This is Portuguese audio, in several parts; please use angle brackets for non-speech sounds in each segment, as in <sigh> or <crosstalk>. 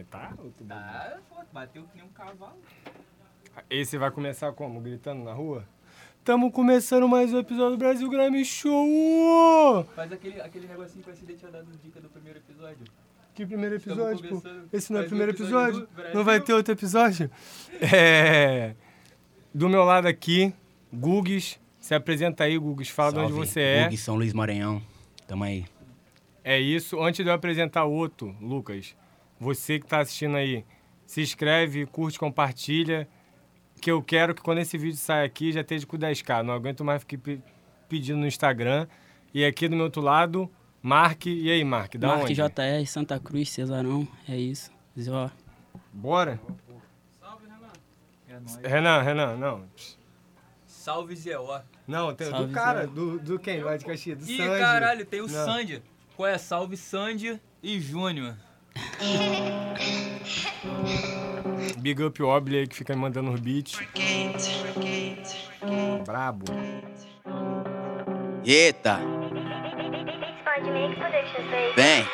Aí tá outro bagulho. Ah, pô, bateu que nem um cavalo. Esse vai começar como? Gritando na rua? Tamo começando mais um episódio do Brasil Grime Show! Faz aquele, aquele negocinho que você tinha dado dica do primeiro episódio. Que primeiro episódio, pô? Esse não é o primeiro episódio episódio? Não vai ter outro episódio? É... Do meu lado aqui, Gugues. Se apresenta aí, Gugues. Fala de onde Salve, você é. Hugo São Luís Maranhão. Tamo aí. É isso. Antes de eu apresentar o outro, Lucas, você que tá assistindo aí, se inscreve, curte, compartilha. Que eu quero que quando esse vídeo sair aqui já esteja com 10k. Não aguento mais ficar pe- pedindo no Instagram. E aqui do meu outro lado, Mark. E aí, Mark? Da Mark onde? JR, Santa Cruz, Cesarão, é isso. Zó. Bora? É nóis. Renan, Renan, não. Salve, Zé Ó. Não, tem, do Salve, cara, Zé. do, do quem? Lá de Caxias? Do Ih, Sandy. caralho, tem o Não. Sandy. Qual é? Salve, Sandy e Júnior. <laughs> Big Up Obli aí que fica me mandando os beats. Brabo. Eita, vem.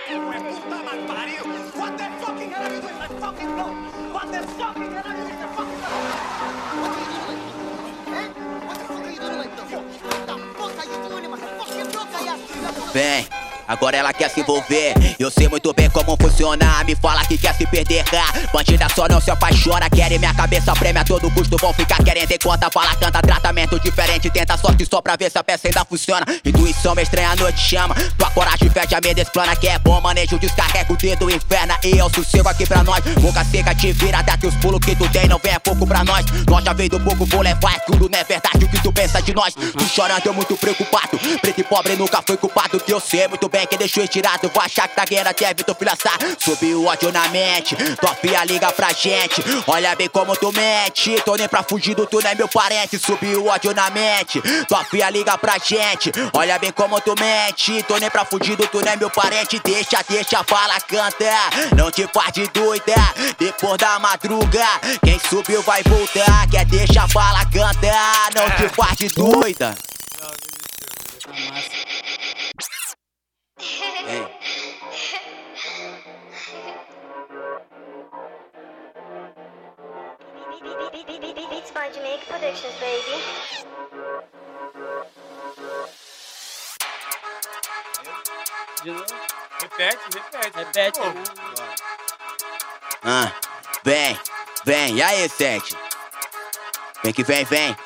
Vem, agora ela quer se envolver. Eu sei muito bem como funciona. Me fala que quer se perder. Bandida só não se apaixona. Querem minha cabeça, prêmio a todo custo. Vão ficar querendo em conta. Fala, canta, tratamento diferente. Tenta sorte só pra ver se a peça ainda funciona. Intuição, me estranha, a noite chama. Tua coragem fecha a meia explana. Que é bom manejo, descarrega o dedo, inferna. E o sossego aqui pra nós. Boca seca, te vira. Dá que os pulos que tu tem não vem é pouco pra nós. Nós já veio do pouco, vou levar. É tudo não é verdade o que tu pensa de nós. Tu chorando, eu muito preocupado. Preto e pobre nunca foi culpado. Que eu sei muito bem que deixou estirado. Vou achar que tá guerra até Filha Sá. Subiu o ódio na mente. Tua filha liga pra gente. Olha bem como tu mente. Tô nem pra fugir do tu, não é meu parente. Subiu o ódio na mente. Tua filha liga pra gente. Olha bem como tu mente. Tô nem pra fugir do tu, não é meu parente. Deixa, deixa, fala, canta. Não te faz de doida. Depois da madruga, quem subiu vai voltar. Quer deixa, fala, canta. Não te faz de doida. Ei. Sponge Make Productions, baby. Repete, repete. Repete? Ah, vem, vem, e aí, sete? Vem que vem, vem.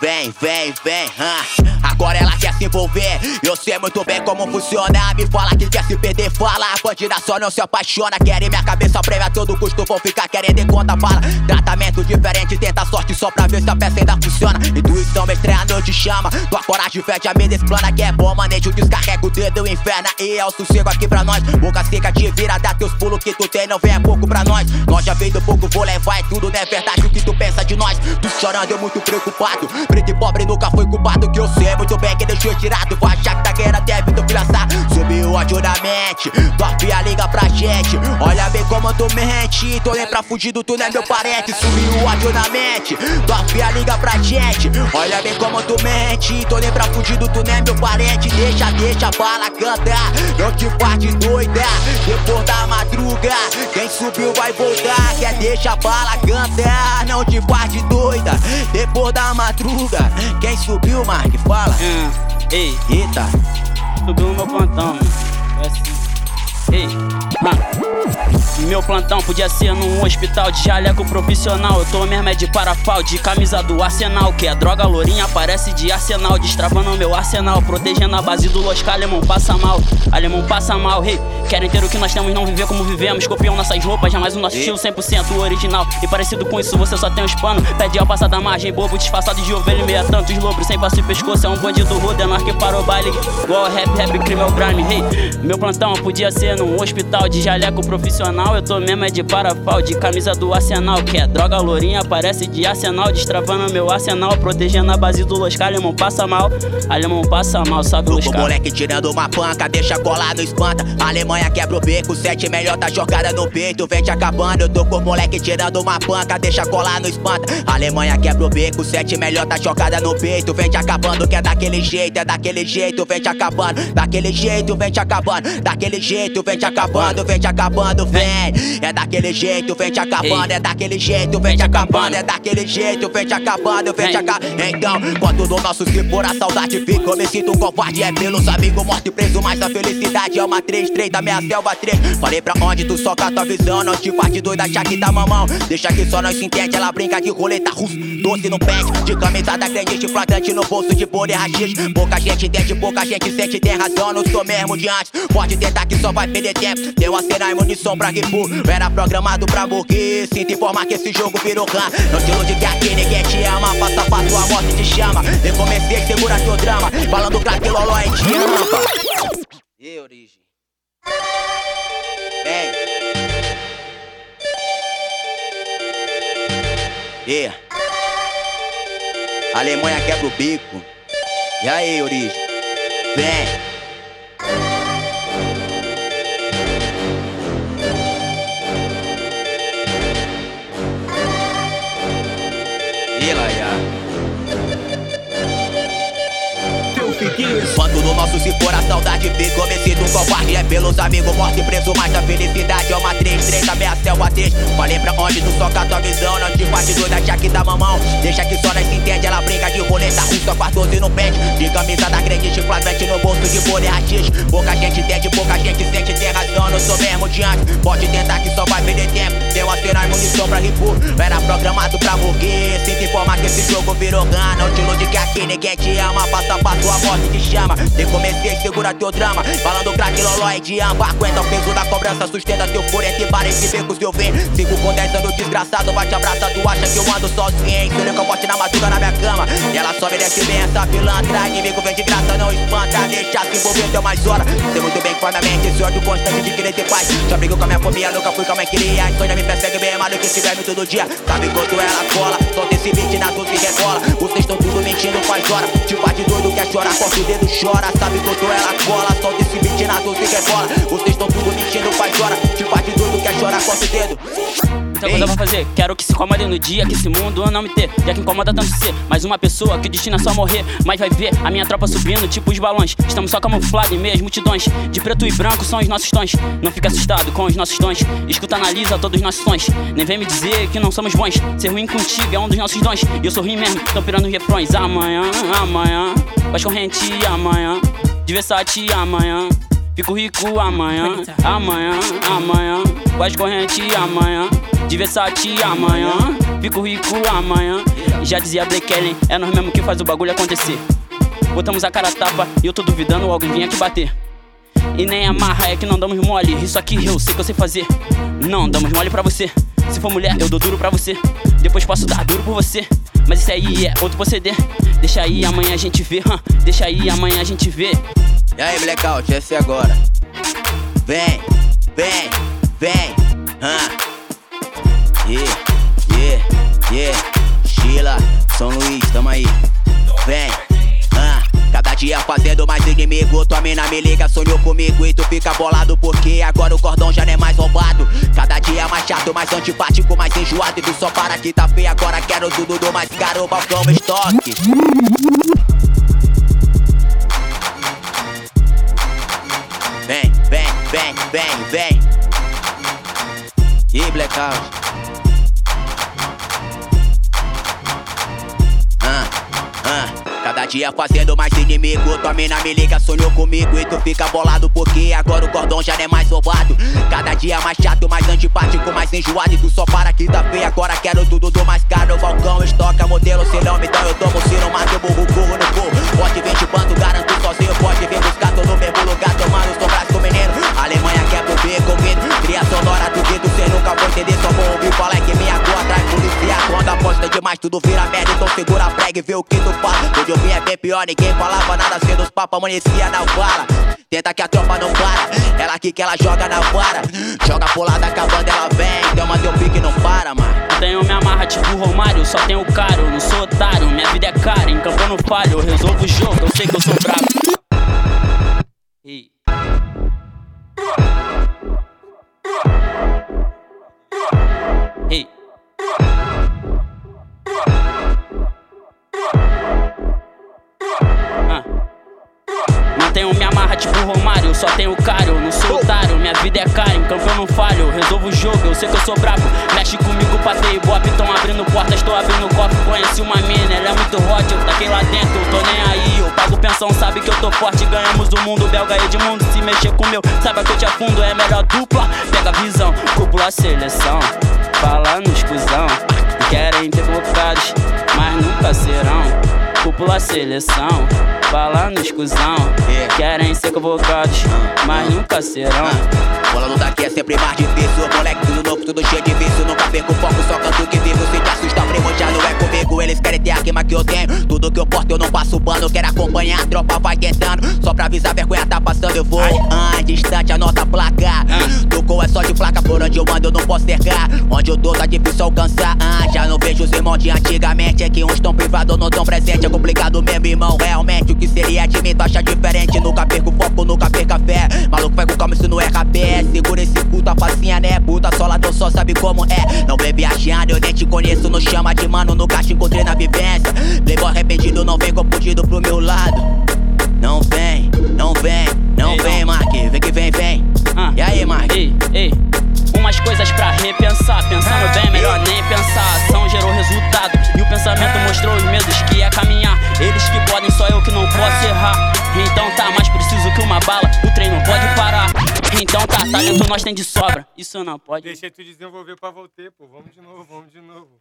Vem, vem, vem, ah. Agora ela quer se envolver. Eu sei muito bem como funciona. Me fala que quer se perder, fala. Bandida só não se apaixona. Querem minha cabeça prêmio a todo custo. Vão ficar querendo conta, fala. Tratamento diferente, tenta sorte só pra ver se a peça ainda funciona. Intuição, mestre, a noite chama. Tua coragem fede a meia explana. Que é bom, manejo, descarrega o dedo, inferna. E é o sossego aqui pra nós. Boca seca, te vira, dá teus pulos que tu tem. Não vem é pouco pra nós. Nós já veio do pouco, vou levar. É tudo, não é verdade o que tu pensa de nós. Tu chorando, eu muito preocupado. Preto e pobre nunca foi culpado. Que eu sei muito bem que deixou tirado. Vou achar que tá guerra até Vitor Filha Sá. Subiu ódio na mente. Tua filha liga pra gente. Olha bem como tu mente. Tô nem pra fugir do tu, não é meu parente. Subiu ódio na mente. Tua filha liga pra gente. Olha bem como tu mente. Tô nem pra fugir do tu, não é meu parente. Deixa, deixa, fala, canta. Não te faz doida. Depois da madruga, quem subiu vai voltar. Quer deixa, fala, canta. Não te faz doida. Depois da madruga, quem subiu, Mark, fala. Ei, Eita. subiu no meu plantão, mano. Foi assim. Ei, ah. Meu plantão podia ser num hospital de jaleco profissional. Eu tô mesmo é de parafal, de camisa do arsenal. Que é droga lourinha, parece de arsenal. Destravando meu arsenal, protegendo a base do Losca. Alemão passa mal, alemão passa mal. Hey, querem ter o que nós temos, não viver como vivemos. Copiam nossas roupas, jamais o nosso estilo 100% original. E parecido com isso, você só tem os panos. Pede ao passar da margem, bobo disfarçado de ovelha e meia tantos lobos. Sem passo e pescoço, é um bandido rude, é nós que parou o baile. Igual rap, rap, crime é o grime. Hey, meu plantão podia ser num hospital de jaleco profissional. Eu tô mesmo é de parafal, de camisa do arsenal. Que é droga lourinha, parece de arsenal. Destravando meu arsenal, protegendo a base do Loscar. Alemão passa mal, alemão passa mal, sabe com o Loscar. moleque tirando uma panca, deixa colar no espanta. A Alemanha quebra o beco, sete melhor tá jogada no peito, vem te acabando. Eu tô com o moleque tirando uma panca, deixa colar no espanta. A Alemanha quebra o beco, sete melhor tá jogada no peito, vem te acabando. Que é daquele jeito, é daquele jeito, vem te acabando. Daquele jeito, vem te acabando. Daquele jeito, vem te acabando, vem te acabando, vem. É daquele jeito, vem te acabando. É daquele jeito, vem te acabando. É daquele jeito, vem te acabando, vem te acabando. Então, quando do nosso se for a saudade fica, eu me sinto um covarde. É pelos amigos mortos e preso, mas a felicidade é uma 3, 3 da minha selva 3. Falei pra onde tu soca tua visão, não te de doida, achar que tá mamão. Deixa que só nós se entende, ela brinca de roleta russa, doce no pente, de camisa da grande, flagrante no bolso de bolha e rachis. Pouca gente entende, pouca gente sente, tem razão, não sou mesmo de antes. Pode tentar que só vai tempo. Deu a cena e munição pra ripu. Era programado pra morrer. Sinto informar que esse jogo virou clã. Não te ilude que aqui ninguém te ama. Passa pra tua morte te chama. Eu comecei, segura teu drama. Falando craque, loló e te ama. E origem. Vem. E. Alemanha quebra o bico. E aí, origem? Vem. Quando no nosso se for a saudade fica um covarde É pelos amigos mortos e preso Mas a felicidade é uma 3, 3 da minha selva 3 Falei pra onde tu soca tua visão Não te faz de doida, achar que dá mamão. Deixa que só nós se entende Ela brinca de roleta russa com a 12 no pente De camisa da grande flagrante no bolso de bolha e rachis Pouca gente entende, pouca gente sente Tem razão, não sou mesmo de antes. Pode tentar que só vai perder tempo. Deu a cena e munição pra ripu Era programado pra morrer Sinto informar que esse jogo virou gana. Não te ilude que aqui ninguém te ama Passa pra tua morte te chama Tem comecei, segura teu drama Falando craque, loló e de amba Aguenta o peso da cobrança Sustenta teu furo entre bares e becos que eu venho Sigo com 10 anos desgraçado Vai te abraçar, tu acha que eu ando sozinho Se liga forte na madruga na minha cama. E ela só merece bem essa pilantra Inimigo vem de graça, não espanta Deixa se envolver, deu mais hora Sei muito bem que faz na mente Esse ódio constante de querer ter paz. Já brigo com a minha fobia, nunca fui com a mãe queria. A insônia me persegue bem mais do que esse verme todo dia. Sabe quanto ela cola Solta esse beat na tua e rebola Vocês estão tudo mentindo, faz hora faz de doido, quer chorar, corta o dedo, chora. Sabe quanto ela cola Solta esse beat na tua e rebola Vocês estão tudo mentindo, faz hora faz de doido, quer chorar, corta o dedo Muita coisa pra fazer, quero que se incomode no dia Que esse mundo não me ter, já que incomoda tanto ser Mais uma pessoa que o destino é só morrer. Mas vai ver a minha tropa subindo, tipo os balões. Estamos só camuflados em meio às multidões. De preto e branco são os nossos tons. Não fica assustado com os nossos tons. Escuta, analisa todos os nossos sons. Nem vem me dizer que não somos bons. Ser ruim contigo é um dos nossos dons. E eu sou ruim mesmo, tão pirando os refrões. Amanhã, amanhã, faz corrente amanhã. De Versace amanhã. Fico rico amanhã, amanhã, amanhã. Faz corrente amanhã, de Versace amanhã. Fico rico amanhã. Já dizia Blake Allen, é nós mesmo que faz o bagulho acontecer. Botamos a cara a tapa e eu tô duvidando, alguém vinha aqui bater. E nem amarra, é que não damos mole. Isso aqui eu sei que eu sei fazer. Não damos mole pra você. Se for mulher, eu dou duro pra você. Depois posso dar duro por você. Mas isso aí é outro proceder. Deixa aí, amanhã a gente vê. hã? Deixa aí, amanhã a gente vê. E aí, Blackout, esse é agora. Vem, vem, vem. Hã? Yeah, yeah, yeah. Sheila, São Luís, tamo aí. Vem, hã? Cada dia fazendo mais inimigo. Tua mina me liga, sonhou comigo e tu fica bolado porque agora o cordão já não é mais roubado. Cada dia mais chato, mais antipático, mais enjoado. E tu só para que tá feio, agora quero tudo do mais caro. Balcão estoque. Vem, vem, vem, vem, vem. E blackout. Dia fazendo mais inimigo. Tua mina me liga, sonhou comigo e tu fica bolado porque agora o cordão já não é mais roubado. Cada dia mais chato, mais antipático, mais enjoado. E tu só para que tá feio, agora quero tudo do mais caro. Balcão, estoca, modelo, se não me dá, eu tomo, se não mata, eu burro, burro no cu. Pode vir de bando, garanto sozinho, pode vir buscar, tô no mesmo lugar, tomando sombras com menino. Alemanha quer pro bico, ouvindo. Cria sonora, duvido, cê nunca vai entender, demais, tudo vira merda, então segura a prega e vê o que tu faz. Hoje eu vim é bem pior, ninguém falava nada, sendo os papas, amanhecia na fala. Tenta que a tropa não para, ela aqui que ela joga na vara. Joga pulada, acabando, ela vem, deu uma teu pique não para, mano. Tenho me amarra tipo Romário, só tenho caro, não sou otário, minha vida é cara, em campo eu não falho, eu resolvo o jogo, eu sei que eu sou brabo. Ei. Ei. Ah. Mantenho me amarra tipo Romário, só tenho cara, eu não sou otário. Minha vida é cara, em campo eu não falho. Resolvo o jogo, eu sei que eu sou brabo. Mexe comigo, patei bop, tão abrindo portas, tô abrindo copo. Conheci uma mina, ela é muito hot, eu taquei lá dentro, eu tô nem aí. Eu pago pensão, sabe que eu tô forte, ganhamos o mundo. Belga Edmundo, se mexer com meu, saiba que eu te afundo, é melhor dupla. Pega a visão, cúpula a seleção. Fala nos cuzão, querem ter convocados, mas nunca serão. Cúpula seleção, fala nos cuzão, querem ser convocados, mas nunca serão. Bolando daqui é sempre mais difícil. Moleque, tudo novo, tudo cheio de vício. Nunca perco foco, só canto que vivo. Se te assusta, primo, já não é comigo. Eles querem ter a queima que eu tenho. Tudo que eu porto, eu não passo pano. Quero acompanhar, a tropa vai tentando. Só pra avisar, vergonha tá passando, eu vou. Ah, distante a nossa placa. Tocou é só de placa, por onde eu ando, eu não posso cercar. Onde eu tô, tá difícil alcançar. Ah, já não vejo os irmãos de antigamente. É que uns tão privados, não tão presente. É complicado mesmo, irmão. Realmente, o que seria de mim, tu acha diferente. Nunca perco foco, nunca perca fé. Maluco, vai com calma, isso não é rapé. Segura esse puta facinha, né? Puta, só ladrão só sabe como é. Não vem viajando, eu nem te conheço. Não chama de mano, nunca te encontrei na vivência. Playboy arrependido, não vem confundido pro meu lado. Não vem, não vem, não vem. Mark. Vem que vem, vem. Ah. E aí, Mark? Ei, ei, umas coisas pra repensar. Pensando bem, melhor nem pensar. A ação gerou resultado. E o pensamento mostrou os medos que ia caminhar. Eles que podem, só eu que não posso errar. Então tá mais preciso que uma bala. O trem não pode parar. Então tá, talento nós tem de sobra. Isso não pode. Deixei tu desenvolver pra voltar, pô. Vamos de novo, vamos de novo.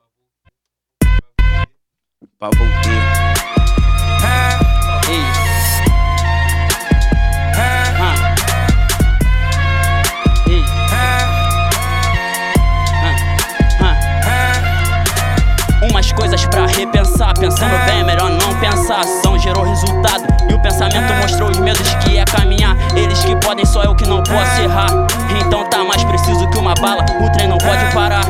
Pra voltar. Ei. Coisas pra repensar. Pensando bem, melhor não pensar. Ação gerou resultado. E o pensamento mostrou os medos que ia caminhar. Eles que podem, só eu que não posso errar. Então tá mais preciso que uma bala. O trem não pode parar.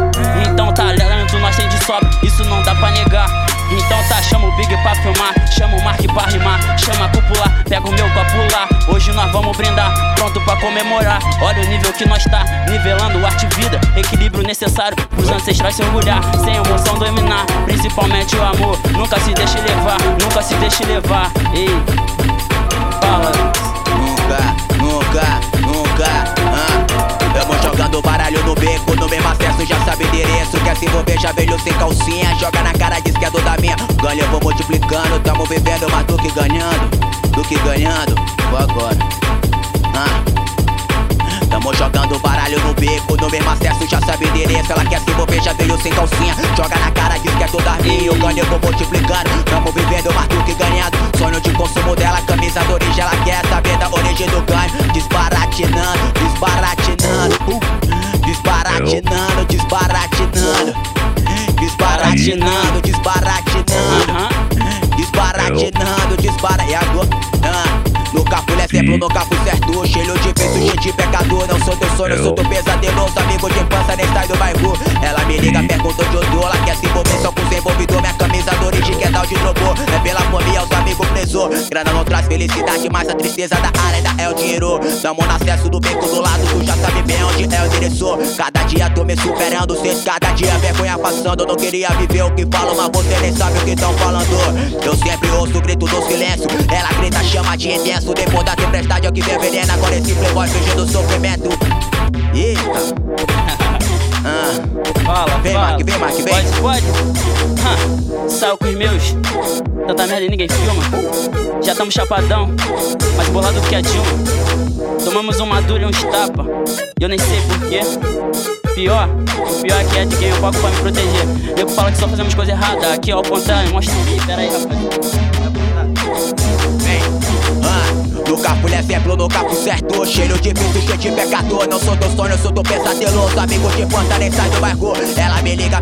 Então tá talento nós tem de sobra. Isso não dá pra negar. Então tá, chama o Big pra filmar, chama o Mark pra rimar, chama a cúpula, pega o meu copo lá. Hoje nós vamos brindar, pronto pra comemorar. Olha o nível que nós tá, nivelando arte e vida, equilíbrio necessário pros ancestrais se orgulhar, sem emoção dominar, principalmente o amor. Nunca se deixe levar, nunca se deixe levar. Ei, fala. Nunca, nunca, nunca. Ah. Tamo jogando baralho no beco, no mesmo acesso, já sabe endereço. Quer se envolver, já velho sem calcinha. Joga na cara, diz que é do da minha. Ganha, eu vou multiplicando. Tamo vivendo mais do que ganhando. Do que ganhando. Vou agora. Ah. Tamo jogando baralho no beco, no mesmo acesso, já sabe endereço. Ela quer se envolver, já veio sem calcinha. Joga na cara, diz que é toda minha. Eu vou multiplicando. Tamo vivendo mais do que ganhando. Sonho de consumo dela, camisa da origem. Ela quer saber da origem do ganho. Desbaratinando, desbaratinando. Uh, desbaratinando. Desbaratinando, desbaratinando. Happy é sempre no capo certo. Cheio de vício, cheio de pecador. Não sou teu sonho, sou teu pesadeloso. Amigo de infância, nem sai do bairro. Ela me liga, pergunta onde eu tô. Ela quer se envolver só com os envolvidor. Minha camisa da origem que é tal de trocou. É pela família, os amigos presos. Grana não traz felicidade, mas a tristeza da área ainda é o dinheiro. Tamo no acesso do beco do lado, tu já sabe bem onde é o endereço. Cada dia tô me superando, cês cada dia vergonha passando. Eu não queria viver o que falam, mas você nem sabe o que tão falando. Eu sempre ouço o grito do silêncio. Ela grita, chama de intenso. Depois da tempestade é o que vem veneno. Agora esse playboy fingindo sofrimento. Eita. <laughs> Ah. Fala, Vem, fala. Mark, vem, Mark, vem. Pode, pode. Hã, Saiu com os meus. Tanta merda e ninguém filma. Já tamo chapadão, mais bolado que a Dilma. Tomamos uma dura e uns tapa. E eu nem sei porquê. Pior, o pior é que é de quem eu pago pra me proteger. Eu falo que só fazemos coisa errada. Aqui ao contrário, mostra. Pera aí, rapaz. No capulho é sempre no capo certo. Cheio de vício, cheio de pecador. Não sou teu sonho, sou teu pesadeloso. Amigo de infância, nem sai do bairro. Ela me liga,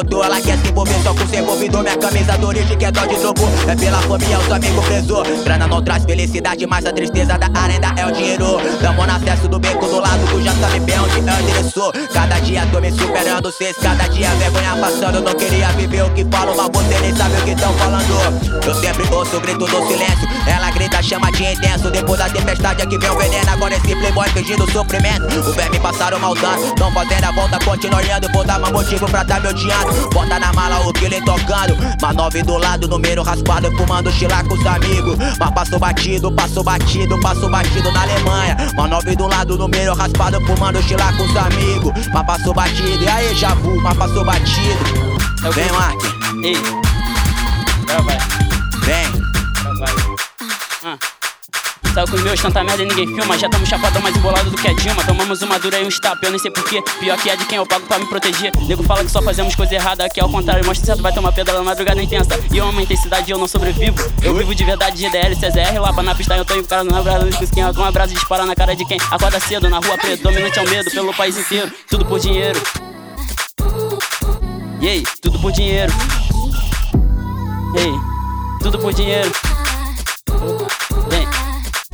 pergunta onde eu tô. Ela quer se envolver só com os envolvidor. Minha camisa da origem que é dó de drogo. É pela família, os amigos presos. Grana não traz felicidade, mas a tristeza da área ainda é o dinheiro. Tamo no acesso do beco do lado, tu já sabe bem onde é o endereço. Cada dia tô me superando, cês cada dia vergonha passando. Eu não queria viver o que falo, mas você nem sabe o que tão falando. Eu sempre ouço o grito do silêncio. Ela grita, chama de intenso. Depois da tempestade aqui vem o veneno Agora esse playboy fingindo sofrimento O verme passaram maltando Tão fazendo a volta, continua olhando Vou dar mais motivo pra tá me odiando Bota na mala o killer tocando. Mas nove do lado, número raspado Fumando chilar com os amigos. Mas passou batido, passou batido Passou batido na Alemanha. Mas nove do lado, número raspado Fumando chilar com os amigos. Mas passou batido, e aí já vu, mas passou batido. Vem, Mark, Ei, agora vai, vem. Agora vai. Ah. Saiu com os meus, tanta merda e ninguém filma. Já tamo chapadão mais embolado do que a Dilma. Tomamos uma dura e um stop, eu nem sei porquê. Pior que é de quem eu pago pra me proteger. Nego fala que só fazemos coisa errada, que é ao contrário. Mostra certo, vai tomar pedra na madrugada intensa. E eu amo a intensidade eu não sobrevivo. Eu vivo de verdade, GDL, CZR, lá pra na pista eu tô encarado na brasa dos esquema. Com um abraço dispara na cara de quem acorda cedo. Na rua predominante é o medo, pelo país inteiro. Tudo por dinheiro. E aí, tudo por dinheiro. Ei, tudo por dinheiro.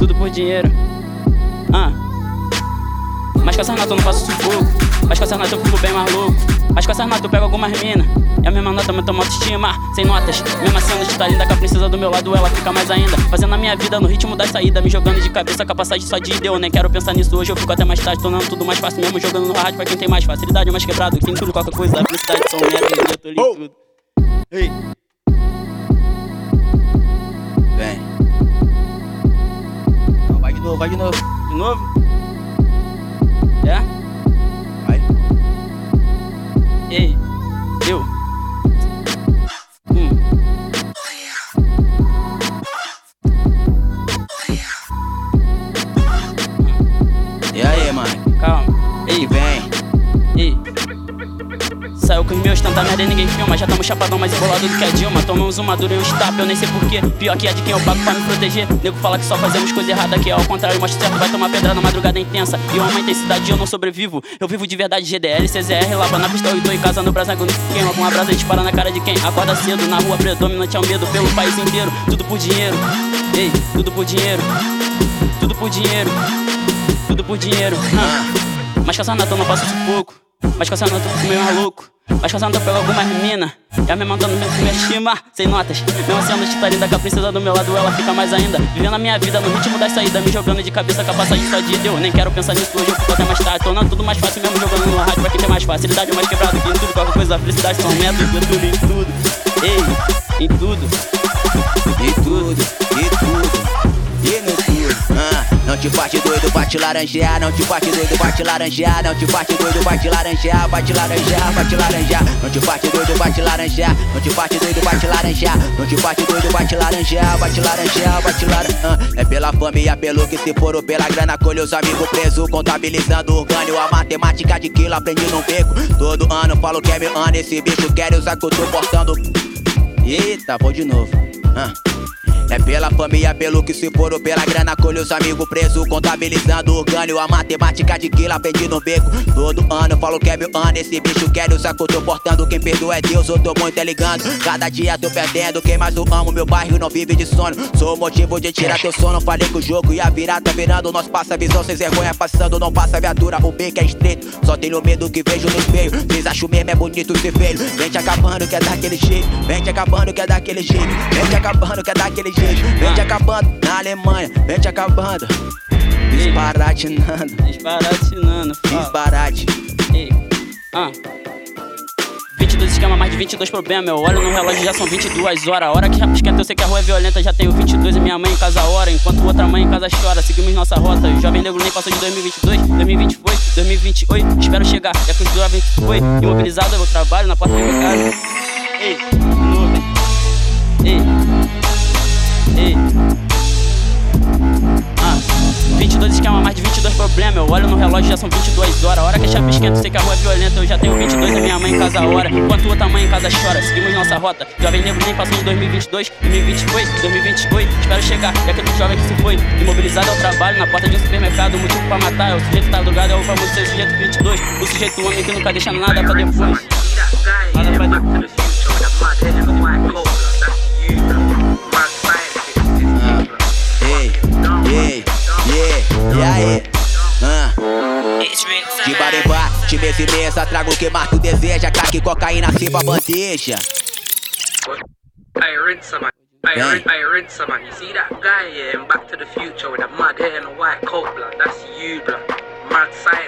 Tudo por dinheiro. Ah. Mas com a Sarnata eu não faço sufoco. Mas com a Sarnata eu fico bem mais louco. Mas com a Sarnata eu pego algumas mina. É a mesma nota, mas toma autoestima. Sem notas, mesma cena de tá linda com a princesa do meu lado, ela fica mais ainda. Fazendo a minha vida no ritmo da saída. Me jogando de cabeça com a passagem só de ida. Eu nem quero pensar nisso hoje, eu fico até mais tarde. Tornando tudo mais fácil mesmo. Jogando no rádio pra quem tem mais facilidade, mais quebrado. Quem tudo, qualquer coisa. Felicidade, são merda, eu tô tudo. Ei. Novo, vai de novo. De novo? É? Vai. Ei, Saiu com os meus, tanta merda e ninguém filma. Já tamo chapadão mais embolado do que a Dilma. Tomamos uma dura e um stop, eu nem sei porquê. Pior que é de quem eu pago pra me proteger. Nego fala que só fazemos coisa errada, que é ao contrário. Mostra certo, vai tomar pedra na madrugada intensa. E eu amo a intensidade eu não sobrevivo. Eu vivo de verdade, GDL, CZR, lava na pistol e tô em casa no Brasil. Queima com uma brasa e dispara na cara de quem acorda cedo. Na rua predominante é o medo pelo país inteiro. Tudo por dinheiro. Ei, tudo por dinheiro. Tudo por dinheiro. Tudo por dinheiro. Mas com essa nata eu não faço sufoco. Mas com essa nota eu fico meio maluco. Mas eu pego algumas mina. Mesma dona mesmo que me estima, sem notas. Mesmo a tá linda com a princesa do meu lado, ela fica mais ainda. Vivendo a minha vida no ritmo das saídas, me jogando de cabeça com a passagem só de. Eu nem quero pensar nisso hoje, eu fico até mais tarde. Tornando tudo mais fácil mesmo jogando no rádio pra quem tem mais facilidade, mais quebrado que em tudo, qualquer coisa. Felicidade são métodos, eu tudo em tudo. Ei, em tudo. E tudo, e tudo. Não te parte doido, vai te laranjear. Não te parte doido, vai te laranjear. Não te parte doido, vai te laranjear. Vai te laranjear, vai te laranjear. Não te parte doido, vai te laranjear. Não te parte doido, vai te laranjear. Não te parte doido, vai te laranjear. Vai te laranjear, vai te laranjear. É pela família, pelo que se for ou pela grana. Colhe os amigos presos, contabilizando o ganho. A matemática de quilo aprendi no beco. Todo ano falo que é meu ano. Esse bicho quer usar que eu tô portando. Eita, vou de novo. Ah. É pela família, pelo que se for ou pela grana, colhe os amigos presos, contabilizando o ganho. A matemática de quilo aprendi no beco. Todo ano falo que é meu ano. Esse bicho quer que eu tô portando. Quem perdoa é Deus, eu tô muito ligando. Cada dia tô perdendo. Quem mais eu amo, meu bairro não vive de sono. Sou o motivo de tirar teu sono. Falei que o jogo ia virar, tá virando. Nós passa visão, sem vergonha passando. Não passa viatura, o beco é estreito. Só tenho medo que vejo no espelho. Vocês acham mesmo é bonito ser feio. Vem te acabando, que é daquele jeito. Vem te acabando, que é daquele jeito. Vem te acabando, que é daquele jeito. Vem te acabando na Alemanha. Vem te acabando. Disparatinando, fala. Disparate. Ei, ah. 22 esquema, mais de 22 problemas. Eu olho no relógio, já são 22 horas. A hora que já esquenta, eu sei que a rua é violenta. Já tenho 22 e minha mãe em casa hora. Enquanto outra mãe em casa chora. Seguimos nossa rota. O jovem negro nem passou de 2022. 2020 foi, 2028. Espero chegar, já que o jovem foi. Imobilizado, eu trabalho na porta da minha casa. Ei. Ei, ei. 22 esquema, mais de 22 problemas. Eu olho no relógio, já são 22 horas. Hora que a chapa esquenta, sei que a rua é violenta. Eu já tenho 22, a minha mãe em casa hora. Enquanto outra mãe em casa chora. Seguimos nossa rota. Jovem negro nem passou de 2022. 2020 foi, 2028. Espero chegar, é aquele jovem que se foi. Imobilizado ao trabalho, na porta de um supermercado. O motivo pra matar é o sujeito tá drogado, é o famoso seu sujeito 22. O sujeito homem que nunca deixa nada pra depois. Trago o que tu deseja. Crack, cocaína, ciba, bandeja. Hey, Bang. Rin- hey, Rinsa, man. You see that guy here in Back to the Future with the mud hair and a white coat, blood? That's you, blood. Mad scientist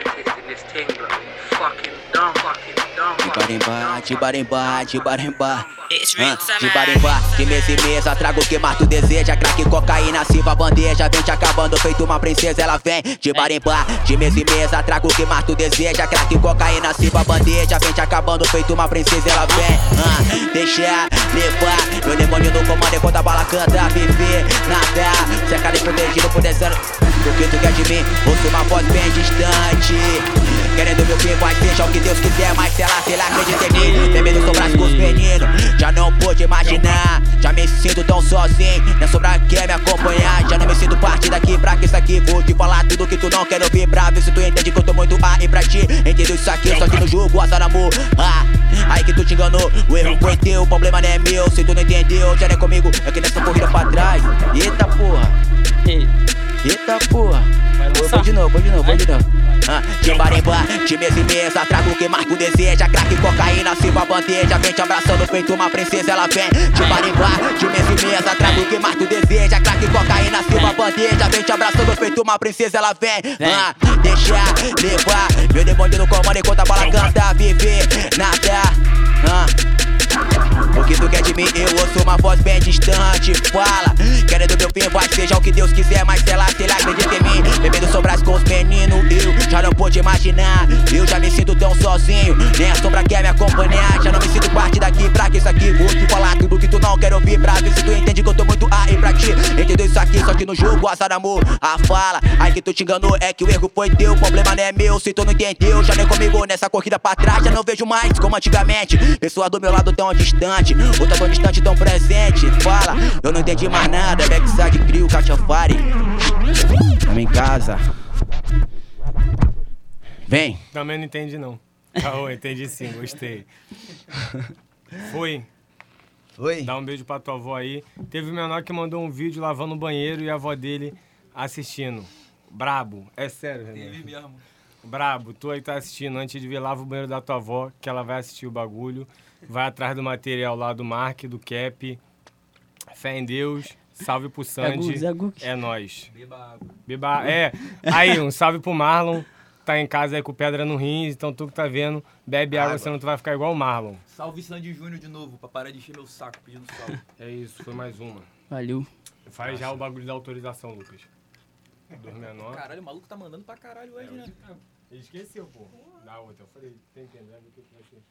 De dumb, de barimbá, de barimbá. It's Ah, de man. barimbá, de mesa em mesa, trago o que mais tu deseja. Crack, cocaína, silva, bandeja. Vem te acabando, feito uma princesa, ela vem. De barimbá, de mesa em mesa, trago o que mais tu deseja. Crack, cocaína, silva, bandeja. Vem te acabando, feito uma princesa, ela vem. Ah, deixa levar, meu demônio no comando enquanto a bala canta. Viver, nada, cercado e protegido por deserto. O que tu quer de mim? Ouço uma voz bem distante. Querendo meu fim, vai seja o que Deus quiser, mas se ela, se ela acredita em mim. Tem medo sobrar com os meninos, já não pude imaginar. Já me sinto tão sozinho, nem sobrar quer me acompanhar. Já não me sinto parte daqui pra que isso aqui. Vou te falar tudo que tu não quer ouvir pra ver se tu entende que eu tô muito aí pra ti. Entendeu isso aqui, só que no jogo, azar amor. Ah, aí que tu te enganou, o erro foi teu, o problema não é meu. Se tu não entendeu, já não é comigo, é que nessa corrida pra trás. Eita porra. Ei, Eita porra, vou, de novo, vou de novo, vou de novo. Ah, de barimbá, de mesa em mesa, trago o que tu deseja. Crack, cocaína, silva, bandeja. Vem te abraçando, feito uma princesa, ela vem. De barimbá, de mesa em mesa, trago o que tu deseja. Crack, cocaína, silva, bandeja. Vem te abraçando, feito uma princesa, ela vem. Ah, deixa levar, meu demônio no comando enquanto a bala canta. Viver, nada. Ah. O que tu quer de mim? Eu ouço uma voz bem distante. Fala, querendo meu fim, vai seja o que Deus quiser, mas sei lá, sei lá, acredita em mim. Bebendo sobras com os meninos, eu já não pude imaginar. Eu já me sinto tão sozinho, nem a sombra quer me acompanhar. Já não me sinto parte daqui pra que isso aqui. Vou te falar tudo que tu não quer ouvir pra ver se tu entende que eu tô muito aí pra ti. Entendeu isso aqui, só que no jogo, azar amor. A fala, aí que tu te enganou, é que o erro foi teu. Problema não é meu, se tu não entendeu, já nem comigo nessa corrida pra trás. Já não vejo mais como antigamente. Pessoa do meu lado tão distante, outra tão distante, tão presente. Fala, eu não entendi mais nada. Backside, crio, cachafari. Tamo em casa. Vem. Também não entendi, não. Caô, entendi sim, gostei. Foi. Oi. Dá um beijo pra tua avó aí. Teve um menor que mandou um vídeo lavando o banheiro e a avó dele assistindo. Brabo. É sério, Teve Renan. mesmo. Brabo, tu aí tá assistindo. Antes de vir, lava o banheiro da tua avó, que ela vai assistir o bagulho. Vai atrás do material lá do Mark, do Cap. Fé em Deus. Salve pro Sandy. Zé Guk. É nóis. Beba água. Beba. É. Aí, um salve pro Marlon. Tá em casa aí com pedra no rins, então tu que tá vendo, bebe água, Água. senão tu vai ficar igual o Marlon. Salve Sandy Júnior de novo, pra parar de encher meu saco pedindo salve. É isso, foi mais uma. Valeu. Faz já o bagulho da autorização, Lucas. Dos menor. Caralho, o maluco tá mandando pra caralho hoje, né? Ele esqueceu, pô. Da outra. Eu falei, tem que entender o que que vai ser.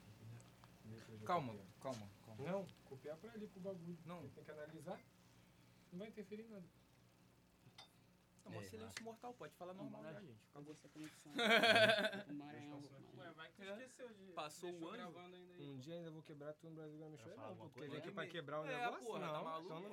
Calma, calma, calma. Não, copiar pra ali pro bagulho. Não. Tem que analisar. Não vai interferir em nada. Tá mó silêncio mortal, pode falar normal já, gente. Acabou. <laughs> Passou o ano. Um dia ainda vou quebrar tudo no Brasil vai me chorar, não, porque vem aqui pra quebrar o É, negócio, tá não. maluco? Então não